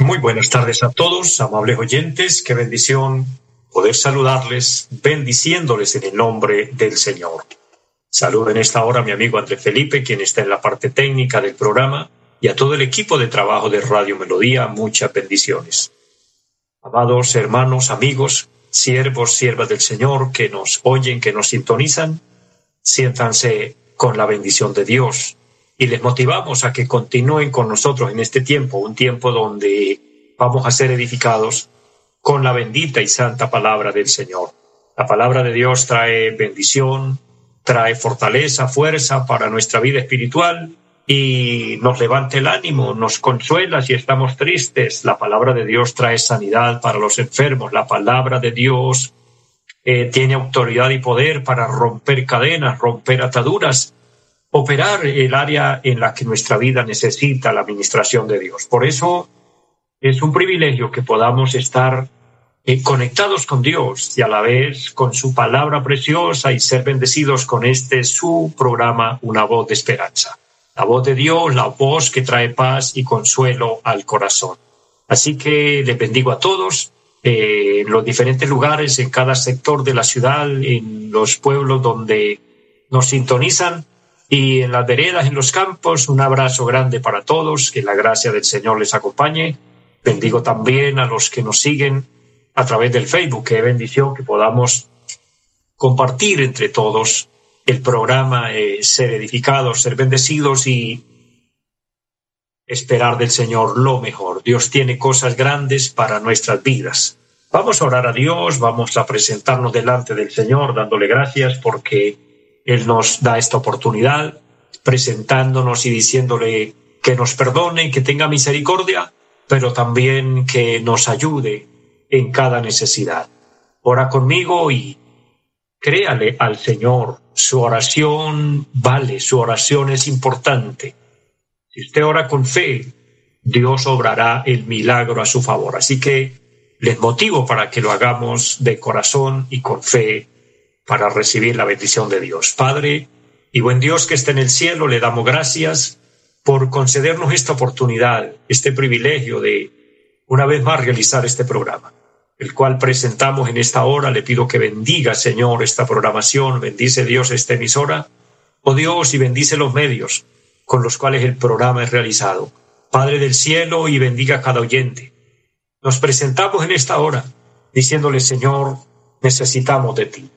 muy buenas tardes a todos, amables oyentes. Qué bendición poder saludarles, bendiciéndoles en el nombre del Señor. Saludo en esta hora a mi amigo André Felipe, quien está en la parte técnica del programa, y a todo el equipo de trabajo de Radio Melodía. Muchas bendiciones. Amados hermanos, amigos, siervos, siervas del Señor que nos oyen, que nos sintonizan, siéntanse con la bendición de Dios y les motivamos a que continúen con nosotros en este tiempo, un tiempo donde vamos a ser edificados con la bendita y santa palabra del Señor. La palabra de Dios trae bendición, trae fortaleza, fuerza para nuestra vida espiritual y nos levanta el ánimo, nos consuela si estamos tristes. La palabra de Dios trae sanidad para los enfermos. La palabra de Dios eh, tiene autoridad y poder para romper cadenas, romper ataduras operar el área en la que nuestra vida necesita la administración de Dios. Por eso es un privilegio que podamos estar eh, conectados con Dios y a la vez con su palabra preciosa y ser bendecidos con este su programa Una voz de esperanza. La voz de Dios, la voz que trae paz y consuelo al corazón. Así que les bendigo a todos eh, en los diferentes lugares, en cada sector de la ciudad, en los pueblos donde nos sintonizan y en las veredas, en los campos, un abrazo grande para todos, que la gracia del Señor les acompañe. Bendigo también a los que nos siguen a través del Facebook, qué bendición que podamos compartir entre todos el programa, eh, ser edificados, ser bendecidos y esperar del Señor lo mejor. Dios tiene cosas grandes para nuestras vidas. Vamos a orar a Dios, vamos a presentarnos delante del Señor dándole gracias porque él nos da esta oportunidad presentándonos y diciéndole que nos perdone, que tenga misericordia, pero también que nos ayude en cada necesidad. Ora conmigo y créale al Señor. Su oración vale, su oración es importante. Si usted ora con fe, Dios obrará el milagro a su favor. Así que les motivo para que lo hagamos de corazón y con fe para recibir la bendición de Dios. Padre y buen Dios que está en el cielo, le damos gracias por concedernos esta oportunidad, este privilegio de una vez más realizar este programa, el cual presentamos en esta hora. Le pido que bendiga, Señor, esta programación, bendice Dios esta emisora, oh Dios, y bendice los medios con los cuales el programa es realizado. Padre del cielo, y bendiga a cada oyente. Nos presentamos en esta hora diciéndole, Señor, necesitamos de ti.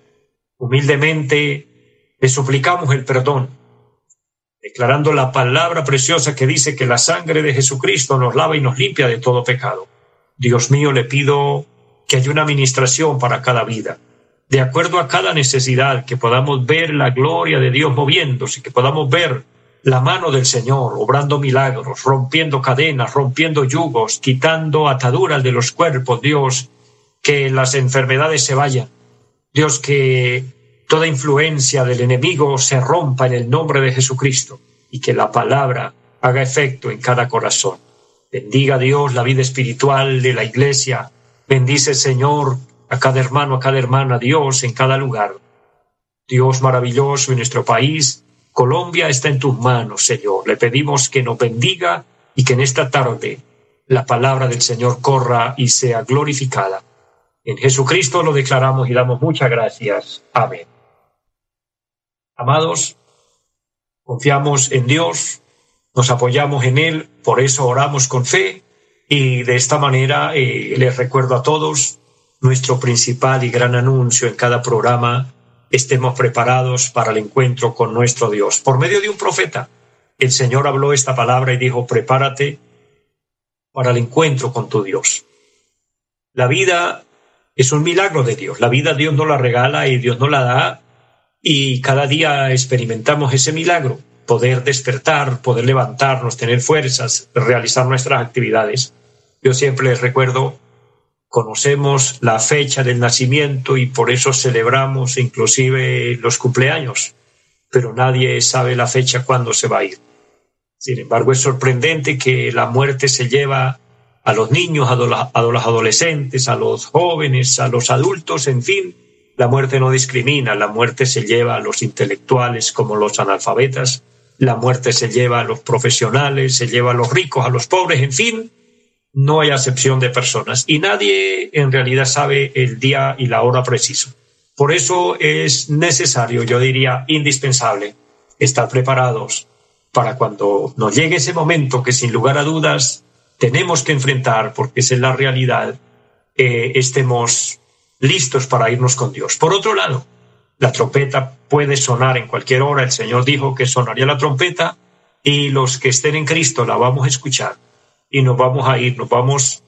Humildemente le suplicamos el perdón, declarando la palabra preciosa que dice que la sangre de Jesucristo nos lava y nos limpia de todo pecado. Dios mío, le pido que haya una administración para cada vida, de acuerdo a cada necesidad, que podamos ver la gloria de Dios moviéndose, que podamos ver la mano del Señor obrando milagros, rompiendo cadenas, rompiendo yugos, quitando ataduras de los cuerpos, Dios, que las enfermedades se vayan, Dios, que toda influencia del enemigo se rompa en el nombre de Jesucristo y que la palabra haga efecto en cada corazón. Bendiga Dios la vida espiritual de la iglesia. Bendice, Señor, a cada hermano, a cada hermana, Dios en cada lugar. Dios maravilloso en nuestro país, Colombia está en tus manos, Señor. Le pedimos que nos bendiga y que en esta tarde la palabra del Señor corra y sea glorificada. En Jesucristo lo declaramos y damos muchas gracias. Amén. Amados, confiamos en Dios, nos apoyamos en Él, por eso oramos con fe y de esta manera eh, les recuerdo a todos nuestro principal y gran anuncio en cada programa, estemos preparados para el encuentro con nuestro Dios. Por medio de un profeta, el Señor habló esta palabra y dijo, prepárate para el encuentro con tu Dios. La vida es un milagro de Dios. La vida Dios no la regala y Dios no la da y cada día experimentamos ese milagro. poder despertar, poder levantarnos, tener fuerzas, realizar nuestras actividades. Yo siempre les recuerdo, conocemos la fecha del nacimiento y por eso celebramos inclusive los cumpleaños, pero nadie sabe la fecha cuándo se va a ir. Sin embargo, es sorprendente que la muerte se lleva a los niños, a los adolescentes, a los jóvenes, a los adultos, en fin, la muerte no discrimina, la muerte se lleva a los intelectuales como los analfabetas, la muerte se lleva a los profesionales, se lleva a los ricos, a los pobres, en fin, no hay acepción de personas y nadie en realidad sabe el día y la hora preciso. Por eso es necesario, yo diría indispensable, estar preparados para cuando nos llegue ese momento que sin lugar a dudas tenemos que enfrentar, porque es la realidad, eh, estemos listos para irnos con Dios. Por otro lado, la trompeta puede sonar en cualquier hora. El Señor dijo que sonaría la trompeta y los que estén en Cristo la vamos a escuchar y nos vamos a ir, nos vamos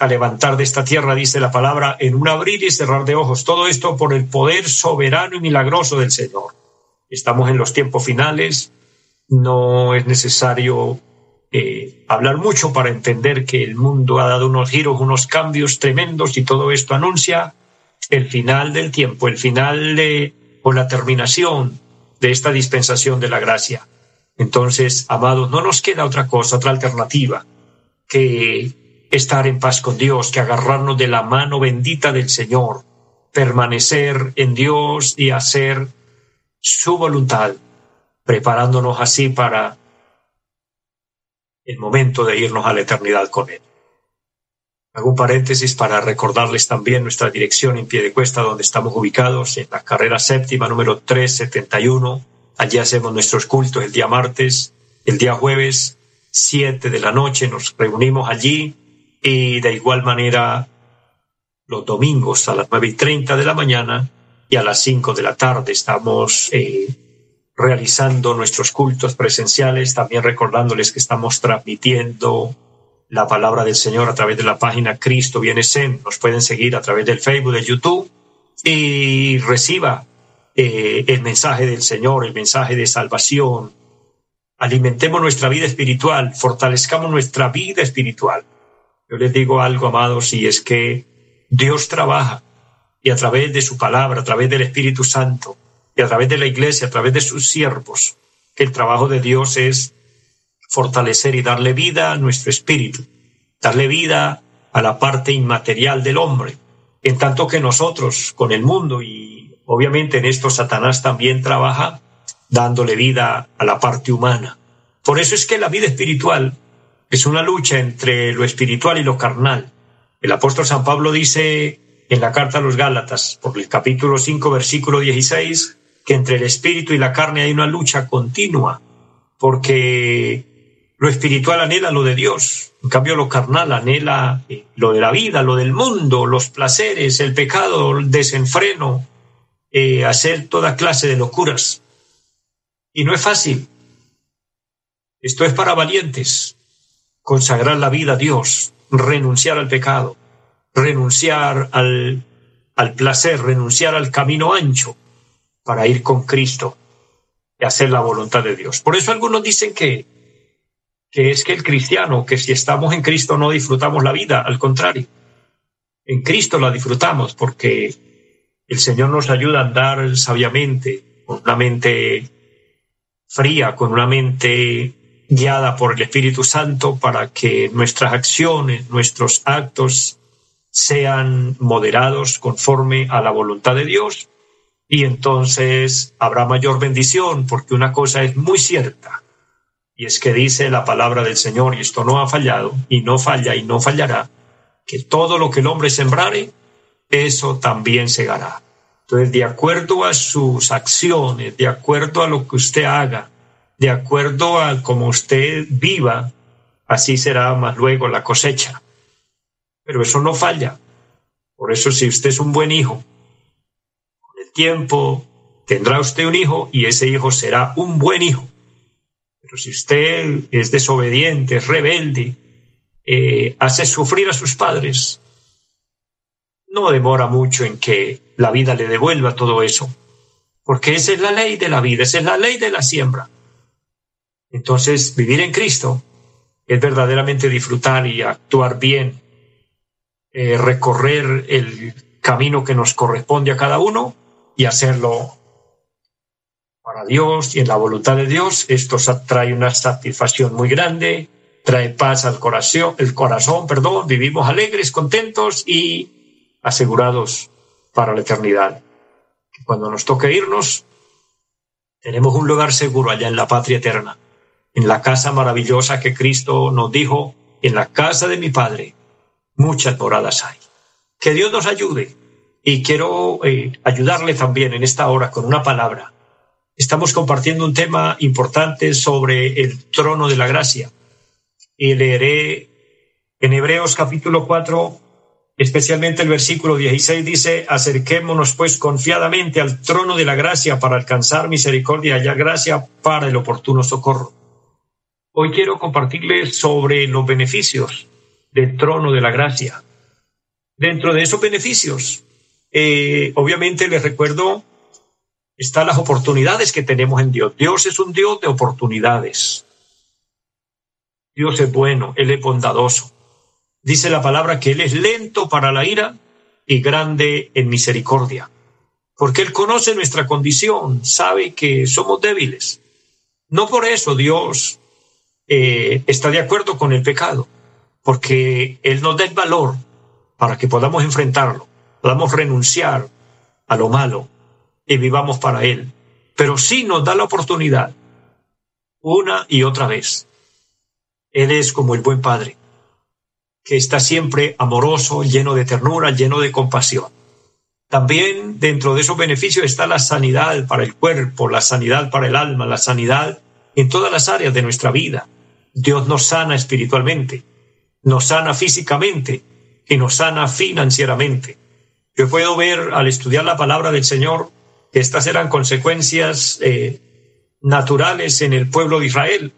a levantar de esta tierra, dice la palabra, en un abrir y cerrar de ojos. Todo esto por el poder soberano y milagroso del Señor. Estamos en los tiempos finales, no es necesario hablar mucho para entender que el mundo ha dado unos giros, unos cambios tremendos y todo esto anuncia el final del tiempo, el final o la terminación de esta dispensación de la gracia. Entonces, amados, no nos queda otra cosa, otra alternativa que estar en paz con Dios, que agarrarnos de la mano bendita del Señor, permanecer en Dios y hacer su voluntad, preparándonos así para el momento de irnos a la eternidad con Él. Hago un paréntesis para recordarles también nuestra dirección en pie de cuesta, donde estamos ubicados en la carrera séptima número 371. Allí hacemos nuestros cultos el día martes, el día jueves, 7 de la noche, nos reunimos allí y de igual manera los domingos a las nueve y treinta de la mañana y a las 5 de la tarde estamos eh, realizando nuestros cultos presenciales, también recordándoles que estamos transmitiendo la palabra del Señor a través de la página Cristo viene Sen. Nos pueden seguir a través del Facebook, de YouTube y reciba eh, el mensaje del Señor, el mensaje de salvación. Alimentemos nuestra vida espiritual, fortalezcamos nuestra vida espiritual. Yo les digo algo, amados, y es que Dios trabaja y a través de su palabra, a través del Espíritu Santo y a través de la iglesia, a través de sus siervos, el trabajo de Dios es fortalecer y darle vida a nuestro espíritu, darle vida a la parte inmaterial del hombre, en tanto que nosotros con el mundo y obviamente en esto Satanás también trabaja dándole vida a la parte humana. Por eso es que la vida espiritual es una lucha entre lo espiritual y lo carnal. El apóstol San Pablo dice en la carta a los Gálatas, por el capítulo 5, versículo 16, que entre el espíritu y la carne hay una lucha continua, porque lo espiritual anhela lo de Dios, en cambio lo carnal anhela eh, lo de la vida, lo del mundo, los placeres, el pecado, el desenfreno, eh, hacer toda clase de locuras. Y no es fácil. Esto es para valientes. Consagrar la vida a Dios, renunciar al pecado, renunciar al, al placer, renunciar al camino ancho para ir con Cristo y hacer la voluntad de Dios. Por eso algunos dicen que que es que el cristiano, que si estamos en Cristo no disfrutamos la vida, al contrario, en Cristo la disfrutamos porque el Señor nos ayuda a andar sabiamente, con una mente fría, con una mente guiada por el Espíritu Santo para que nuestras acciones, nuestros actos sean moderados conforme a la voluntad de Dios y entonces habrá mayor bendición porque una cosa es muy cierta, y es que dice la palabra del Señor, y esto no ha fallado, y no falla, y no fallará, que todo lo que el hombre sembrare, eso también segará. Entonces, de acuerdo a sus acciones, de acuerdo a lo que usted haga, de acuerdo a cómo usted viva, así será más luego la cosecha. Pero eso no falla. Por eso, si usted es un buen hijo, tiempo tendrá usted un hijo y ese hijo será un buen hijo. Pero si usted es desobediente, es rebelde, eh, hace sufrir a sus padres, no demora mucho en que la vida le devuelva todo eso, porque esa es la ley de la vida, esa es la ley de la siembra. Entonces, vivir en Cristo es verdaderamente disfrutar y actuar bien, eh, recorrer el camino que nos corresponde a cada uno y hacerlo para Dios y en la voluntad de Dios. Esto trae una satisfacción muy grande, trae paz al corazón, el corazón, perdón, vivimos alegres, contentos y asegurados para la eternidad. Cuando nos toque irnos, tenemos un lugar seguro allá en la patria eterna, en la casa maravillosa que Cristo nos dijo, en la casa de mi Padre, muchas moradas hay. Que Dios nos ayude y quiero eh, ayudarle también en esta hora con una palabra. Estamos compartiendo un tema importante sobre el trono de la gracia y leeré en Hebreos capítulo 4, especialmente el versículo 16 dice, acerquémonos pues confiadamente al trono de la gracia para alcanzar misericordia y gracia para el oportuno socorro. Hoy quiero compartirles sobre los beneficios del trono de la gracia. Dentro de esos beneficios, eh, obviamente les recuerdo, están las oportunidades que tenemos en Dios. Dios es un Dios de oportunidades. Dios es bueno, Él es bondadoso. Dice la palabra que Él es lento para la ira y grande en misericordia, porque Él conoce nuestra condición, sabe que somos débiles. No por eso Dios eh, está de acuerdo con el pecado, porque Él nos da el valor para que podamos enfrentarlo, podamos renunciar a lo malo y vivamos para Él. Pero sí nos da la oportunidad una y otra vez él es como el buen padre, que está siempre amoroso, lleno de ternura, lleno de compasión. También dentro de esos beneficios está la sanidad para el cuerpo, la sanidad para el alma, la sanidad en todas las áreas de nuestra vida. Dios nos sana espiritualmente, nos sana físicamente y nos sana financieramente. Yo puedo ver al estudiar la palabra del Señor que estas eran consecuencias eh, naturales en el pueblo de Israel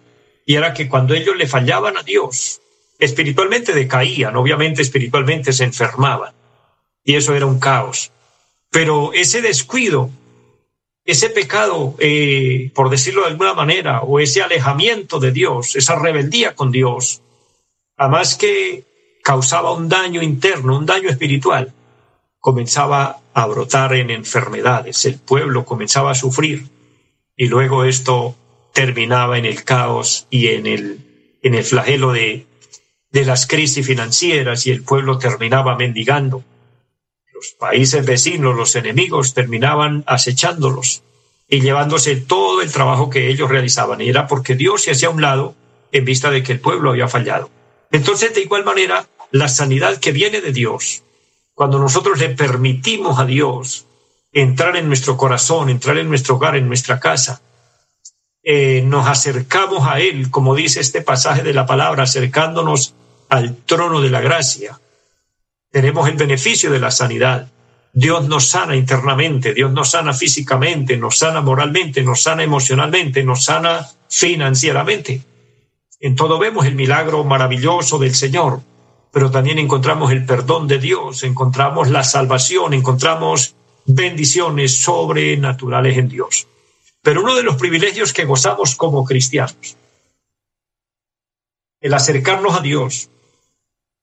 y era que cuando ellos le fallaban a Dios, espiritualmente decaían, obviamente espiritualmente se enfermaban, y eso era un caos. Pero ese descuido, ese pecado, eh, por decirlo de alguna manera, o ese alejamiento de Dios, esa rebeldía con Dios, además que causaba un daño interno, un daño espiritual, comenzaba a brotar en enfermedades, el pueblo comenzaba a sufrir, y luego esto terminaba en el caos y en el, en el flagelo de, de las crisis financieras y el pueblo terminaba mendigando. Los países vecinos, los enemigos, terminaban acechándolos y llevándose todo el trabajo que ellos realizaban. Y era porque Dios se hacía a un lado en vista de que el pueblo había fallado. Entonces, de igual manera, la sanidad que viene de Dios, cuando nosotros le permitimos a Dios entrar en nuestro corazón, entrar en nuestro hogar, en nuestra casa, eh, nos acercamos a Él, como dice este pasaje de la palabra, acercándonos al trono de la gracia. Tenemos el beneficio de la sanidad. Dios nos sana internamente, Dios nos sana físicamente, nos sana moralmente, nos sana emocionalmente, nos sana financieramente. En todo vemos el milagro maravilloso del Señor, pero también encontramos el perdón de Dios, encontramos la salvación, encontramos bendiciones sobrenaturales en Dios. Pero uno de los privilegios que gozamos como cristianos, el acercarnos a Dios,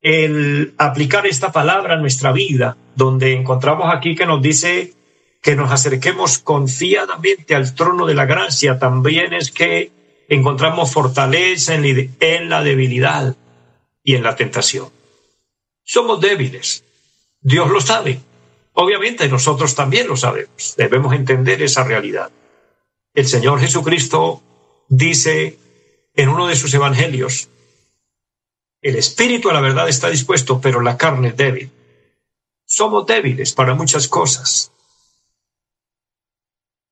el aplicar esta palabra a nuestra vida, donde encontramos aquí que nos dice que nos acerquemos confiadamente al trono de la gracia, también es que encontramos fortaleza en la debilidad y en la tentación. Somos débiles, Dios lo sabe, obviamente nosotros también lo sabemos, debemos entender esa realidad. El Señor Jesucristo dice en uno de sus evangelios, el espíritu a la verdad está dispuesto, pero la carne es débil. Somos débiles para muchas cosas.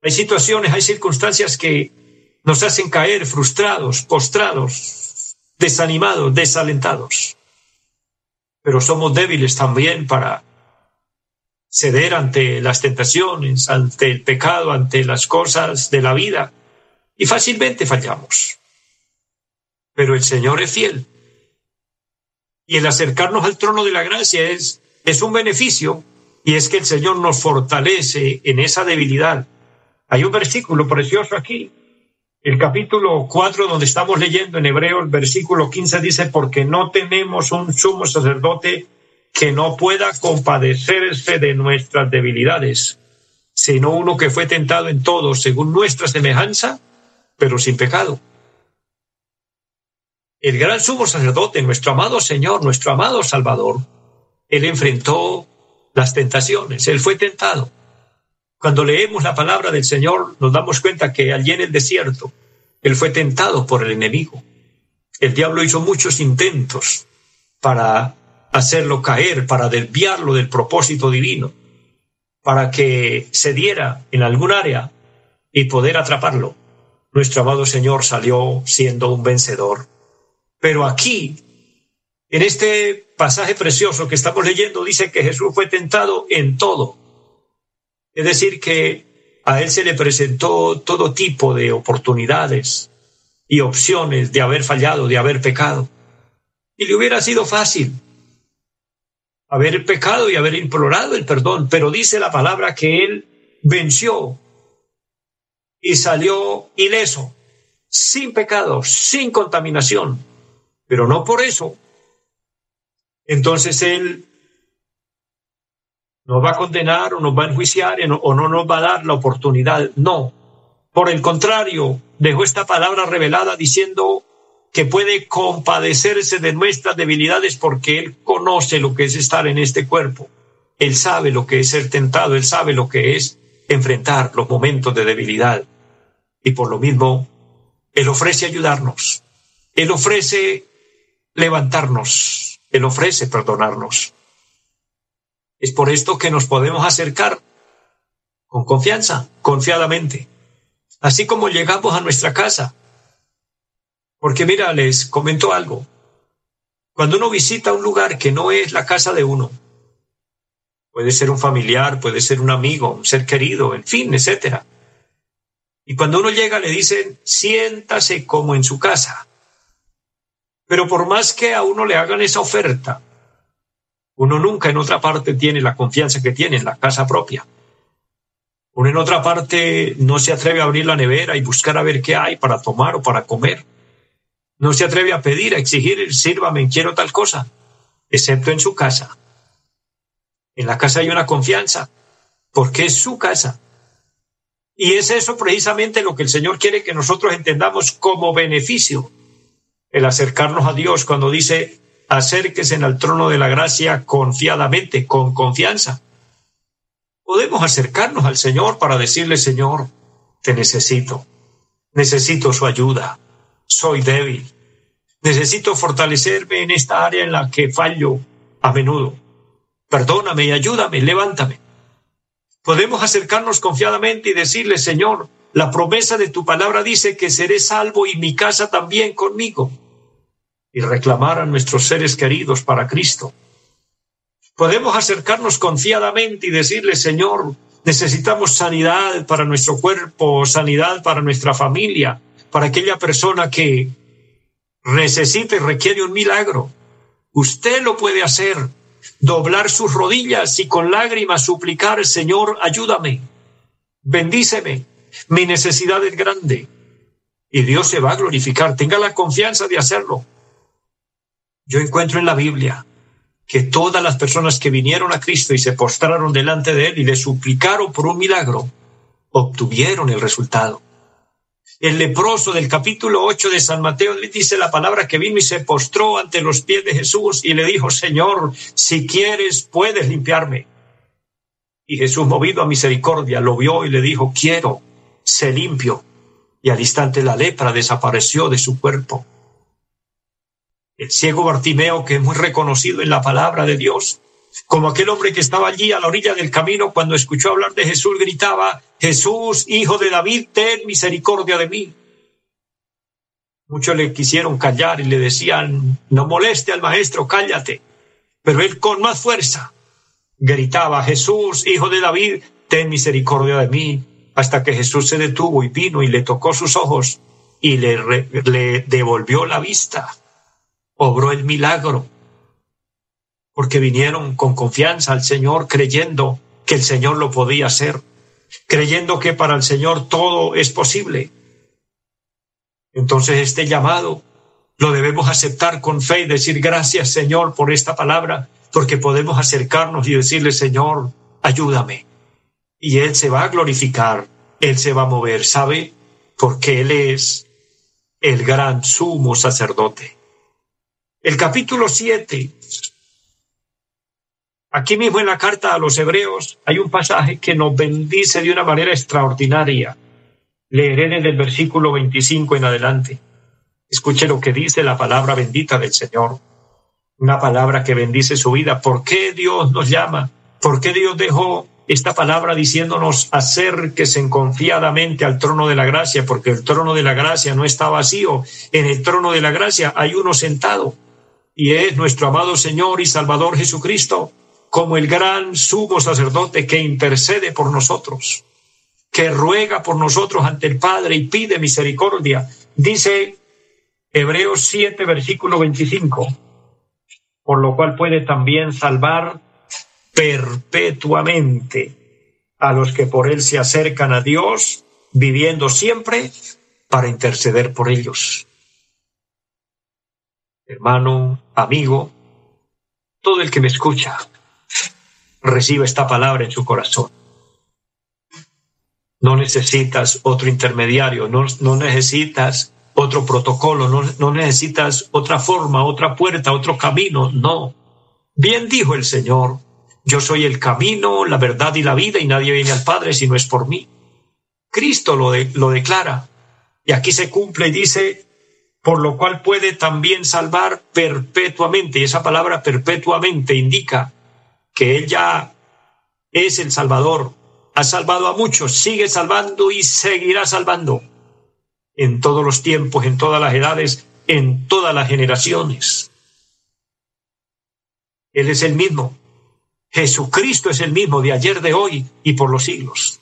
Hay situaciones, hay circunstancias que nos hacen caer frustrados, postrados, desanimados, desalentados. Pero somos débiles también para ceder ante las tentaciones, ante el pecado, ante las cosas de la vida, y fácilmente fallamos. Pero el Señor es fiel. Y el acercarnos al trono de la gracia es, es un beneficio, y es que el Señor nos fortalece en esa debilidad. Hay un versículo precioso aquí, El capítulo 4, donde estamos leyendo en Hebreos, versículo 15, dice, porque no tenemos un sumo sacerdote que no pueda compadecerse de nuestras debilidades, sino uno que fue tentado en todo según nuestra semejanza, pero sin pecado. El gran sumo sacerdote, nuestro amado Señor, nuestro amado Salvador, él enfrentó las tentaciones, él fue tentado. Cuando leemos la palabra del Señor, nos damos cuenta que allí en el desierto, él fue tentado por el enemigo. El diablo hizo muchos intentos para hacerlo caer, para desviarlo del propósito divino, para que se diera en algún área y poder atraparlo. Nuestro amado Señor salió siendo un vencedor. Pero aquí, en este pasaje precioso que estamos leyendo, dice que Jesús fue tentado en todo. Es decir, que a él se le presentó todo tipo de oportunidades y opciones de haber fallado, de haber pecado. Y le hubiera sido fácil haber pecado y haber implorado el perdón, pero dice la palabra que él venció y salió ileso, sin pecado, sin contaminación, pero no por eso. Entonces él nos va a condenar o nos va a enjuiciar o no nos va a dar la oportunidad. No. Por el contrario, dejó esta palabra revelada diciendo que puede compadecerse de nuestras debilidades porque Él conoce lo que es estar en este cuerpo. Él sabe lo que es ser tentado, Él sabe lo que es enfrentar los momentos de debilidad. Y por lo mismo, Él ofrece ayudarnos. Él ofrece levantarnos. Él ofrece perdonarnos. Es por esto que nos podemos acercar con confianza, confiadamente. Así como llegamos a nuestra casa, porque mira, les comento algo. Cuando uno visita un lugar que no es la casa de uno, puede ser un familiar, puede ser un amigo, un ser querido, en fin, etcétera. Y cuando uno llega le dicen, siéntase como en su casa. Pero por más que a uno le hagan esa oferta, uno nunca en otra parte tiene la confianza que tiene en la casa propia. Uno en otra parte no se atreve a abrir la nevera y buscar a ver qué hay para tomar o para comer. No se atreve a pedir, a exigir, sírvame, quiero tal cosa, excepto en su casa. En la casa hay una confianza, porque es su casa. Y es eso precisamente lo que el Señor quiere que nosotros entendamos como beneficio, el acercarnos a Dios cuando dice, acérquese al trono de la gracia confiadamente, con confianza. Podemos acercarnos al Señor para decirle, Señor, te necesito, necesito su ayuda, soy débil. Necesito fortalecerme en esta área en la que fallo a menudo. Perdóname y ayúdame, levántame. Podemos acercarnos confiadamente y decirle, Señor, la promesa de tu palabra dice que seré salvo y mi casa también conmigo. Y reclamar a nuestros seres queridos para Cristo. Podemos acercarnos confiadamente y decirle, Señor, necesitamos sanidad para nuestro cuerpo, sanidad para nuestra familia, para aquella persona que necesita y requiere un milagro. Usted lo puede hacer, doblar sus rodillas y con lágrimas suplicar, Señor, ayúdame, bendíceme, mi necesidad es grande. Y Dios se va a glorificar, tenga la confianza de hacerlo. Yo encuentro en la Biblia que todas las personas que vinieron a Cristo y se postraron delante de Él y le suplicaron por un milagro, obtuvieron el resultado el leproso del capítulo 8 de San Mateo dice la palabra que vino y se postró ante los pies de Jesús y le dijo, Señor, si quieres, puedes limpiarme. Y Jesús, movido a misericordia, lo vio y le dijo, quiero, sé limpio. Y al instante la lepra desapareció de su cuerpo. El ciego Bartimeo, que es muy reconocido en la palabra de Dios, como aquel hombre que estaba allí a la orilla del camino cuando escuchó hablar de Jesús, gritaba, Jesús, hijo de David, ten misericordia de mí. Muchos le quisieron callar y le decían, no moleste al maestro, cállate. Pero él con más fuerza gritaba, Jesús, hijo de David, ten misericordia de mí, hasta que Jesús se detuvo y vino y le tocó sus ojos y le, le devolvió la vista. Obró el milagro porque vinieron con confianza al Señor creyendo que el Señor lo podía hacer, creyendo que para el Señor todo es posible. Entonces este llamado lo debemos aceptar con fe y decir gracias Señor por esta palabra, porque podemos acercarnos y decirle Señor, ayúdame. Y Él se va a glorificar, Él se va a mover, ¿sabe? Porque Él es el gran sumo sacerdote. El capítulo 7. Aquí mismo en la carta a los hebreos hay un pasaje que nos bendice de una manera extraordinaria. Leeré desde el versículo 25 en adelante. Escuche lo que dice la palabra bendita del Señor. Una palabra que bendice su vida. ¿Por qué Dios nos llama? ¿Por qué Dios dejó esta palabra diciéndonos acérquese confiadamente al trono de la gracia? Porque el trono de la gracia no está vacío. En el trono de la gracia hay uno sentado y es nuestro amado Señor y Salvador Jesucristo, como el gran sumo sacerdote que intercede por nosotros, que ruega por nosotros ante el Padre y pide misericordia. Dice Hebreos 7, versículo 25, por lo cual puede también salvar perpetuamente a los que por él se acercan a Dios, viviendo siempre para interceder por ellos hermano, amigo, todo el que me escucha, reciba esta palabra en su corazón. No necesitas otro intermediario, no, necesitas otro protocolo, no, no necesitas otra forma, otra puerta, otro camino, no. Bien dijo el Señor, yo soy el camino, la verdad y la vida y nadie viene al Padre si no es por mí. Cristo lo, lo declara. Y aquí se cumple y dice, por lo cual puede también salvar perpetuamente. Y esa palabra perpetuamente indica que Él ya es el Salvador. Ha salvado a muchos, sigue salvando y seguirá salvando en todos los tiempos, en todas las edades, en todas las generaciones. Él es el mismo. Jesucristo es el mismo de ayer, de hoy y por los siglos.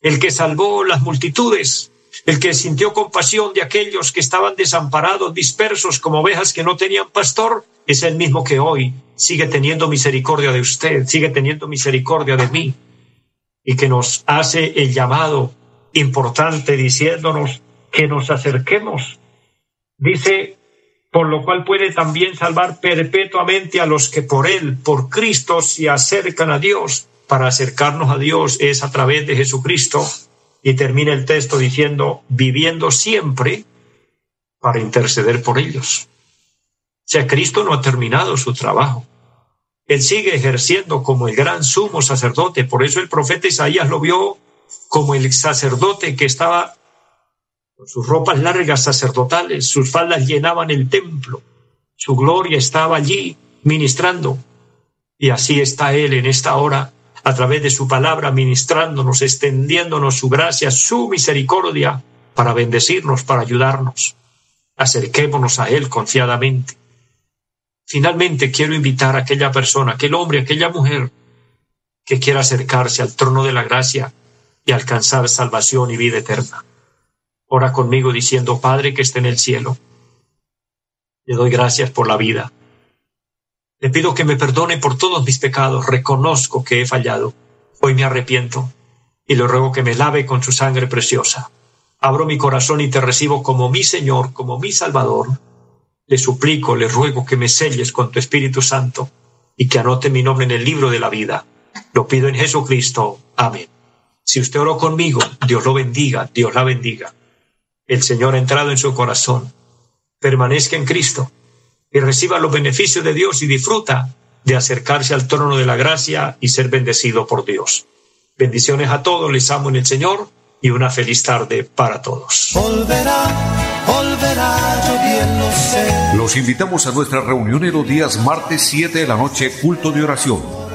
El que salvó las multitudes el que sintió compasión de aquellos que estaban desamparados, dispersos como ovejas que no tenían pastor, es el mismo que hoy sigue teniendo misericordia de usted, sigue teniendo misericordia de mí, y que nos hace el llamado importante diciéndonos que nos acerquemos. Dice, por lo cual puede también salvar perpetuamente a los que por Él, por Cristo, se acercan a Dios. Para acercarnos a Dios es a través de Jesucristo y termina el texto diciendo, viviendo siempre para interceder por ellos. O sea, Cristo no ha terminado su trabajo. Él sigue ejerciendo como el gran sumo sacerdote. Por eso el profeta Isaías lo vio como el sacerdote que estaba con sus ropas largas sacerdotales, sus faldas llenaban el templo, su gloria estaba allí ministrando. Y así está Él en esta hora a través de su palabra, ministrándonos, extendiéndonos su gracia, su misericordia, para bendecirnos, para ayudarnos. Acerquémonos a Él confiadamente. Finalmente quiero invitar a aquella persona, aquel hombre, aquella mujer que quiera acercarse al trono de la gracia y alcanzar salvación y vida eterna. Ora conmigo diciendo, Padre que esté en el cielo, le doy gracias por la vida le pido que me perdone por todos mis pecados. Reconozco que he fallado. Hoy me arrepiento y le ruego que me lave con su sangre preciosa. Abro mi corazón y te recibo como mi Señor, como mi Salvador. Le suplico, le ruego que me selles con tu Espíritu Santo y que anote mi nombre en el libro de la vida. Lo pido en Jesucristo. Amén. Si usted oró conmigo, Dios lo bendiga, Dios la bendiga. El Señor ha entrado en su corazón. Permanezca en Cristo y reciba los beneficios de Dios y disfruta de acercarse al trono de la gracia y ser bendecido por Dios. Bendiciones a todos, les amo en el Señor y una feliz tarde para todos. Los invitamos a nuestra reunión en los días martes 7 de la noche, culto de oración